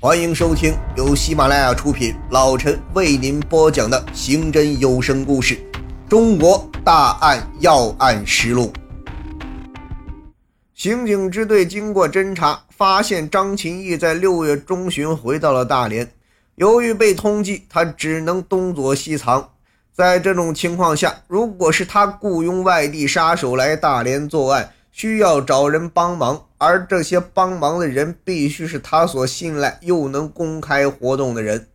欢迎收听由喜马拉雅出品，老陈为您播讲的刑侦有声故事《中国大案要案实录》。刑警支队经过侦查，发现张琴义在六月中旬回到了大连。由于被通缉，他只能东躲西藏。在这种情况下，如果是他雇佣外地杀手来大连作案，需要找人帮忙，而这些帮忙的人必须是他所信赖又能公开活动的人。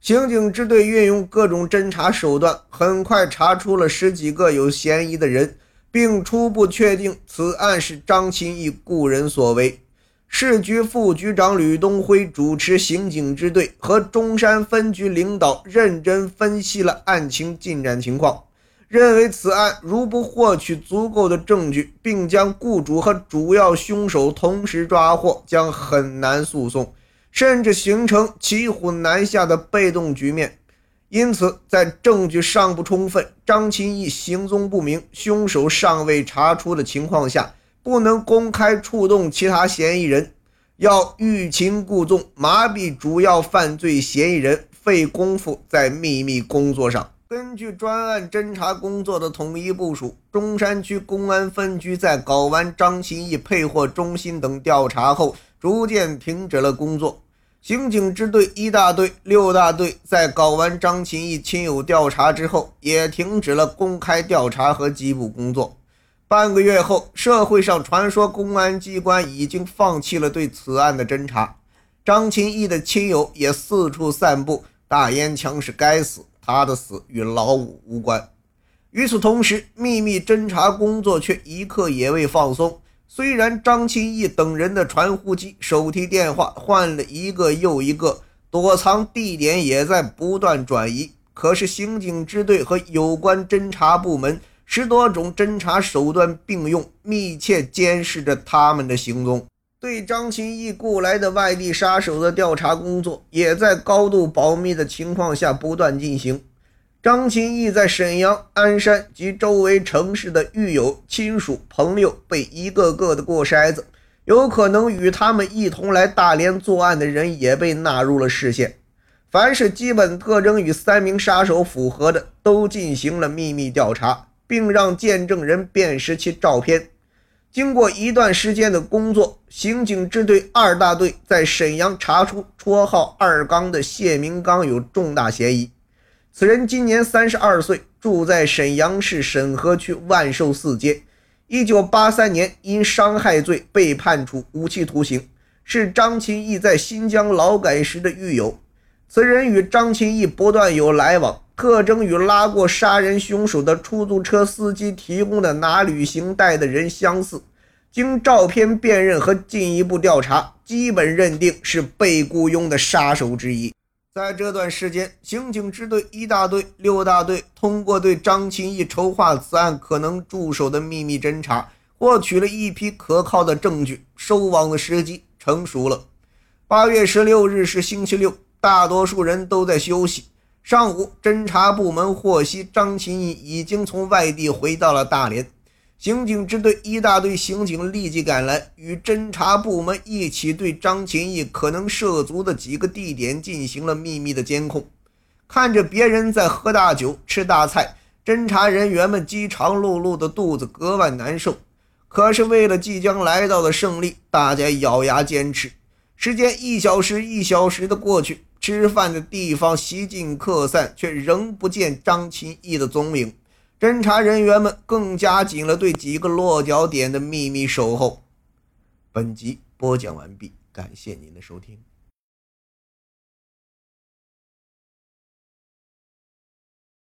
刑警支队运用各种侦查手段，很快查出了十几个有嫌疑的人，并初步确定此案是张钦义雇人所为。市局副局长吕东辉主持刑警支队和中山分局领导认真分析了案情进展情况。认为此案如不获取足够的证据，并将雇主和主要凶手同时抓获，将很难诉讼，甚至形成骑虎难下的被动局面。因此，在证据尚不充分、张琴义行踪不明、凶手尚未查出的情况下，不能公开触动其他嫌疑人，要欲擒故纵，麻痹主要犯罪嫌疑人，费功夫在秘密工作上。根据专案侦查工作的统一部署，中山区公安分局在搞完张钦义配货中心等调查后，逐渐停止了工作。刑警支队一大队、六大队在搞完张钦义亲友调查之后，也停止了公开调查和缉捕工作。半个月后，社会上传说公安机关已经放弃了对此案的侦查，张钦义的亲友也四处散布“大烟枪是该死”。他的死与老五无关。与此同时，秘密侦查工作却一刻也未放松。虽然张钦义等人的传呼机、手提电话换了一个又一个，躲藏地点也在不断转移，可是刑警支队和有关侦查部门十多种侦查手段并用，密切监视着他们的行踪。对张钦义雇来的外地杀手的调查工作，也在高度保密的情况下不断进行。张钦义在沈阳、鞍山及周围城市的狱友、亲属、朋友被一个个的过筛子，有可能与他们一同来大连作案的人也被纳入了视线。凡是基本特征与三名杀手符合的，都进行了秘密调查，并让见证人辨识其照片。经过一段时间的工作，刑警支队二大队在沈阳查出绰号“二刚”的谢明刚有重大嫌疑。此人今年三十二岁，住在沈阳市沈河区万寿寺街。一九八三年因伤害罪被判处无期徒刑，是张钦义在新疆劳改时的狱友。此人与张钦义不断有来往。特征与拉过杀人凶手的出租车司机提供的拿旅行袋的人相似，经照片辨认和进一步调查，基本认定是被雇佣的杀手之一。在这段时间，刑警支队一大队、六大队通过对张钦义筹划此案可能助手的秘密侦查，获取了一批可靠的证据，收网的时机成熟了。八月十六日是星期六，大多数人都在休息。上午，侦查部门获悉张钦义已经从外地回到了大连。刑警支队一大队刑警立即赶来，与侦查部门一起对张钦义可能涉足的几个地点进行了秘密的监控。看着别人在喝大酒、吃大菜，侦查人员们饥肠辘辘的肚子格外难受。可是为了即将来到的胜利，大家咬牙坚持。时间一小时一小时的过去。吃饭的地方席尽客散，却仍不见张钦义的踪影。侦查人员们更加紧了对几个落脚点的秘密守候。本集播讲完毕，感谢您的收听。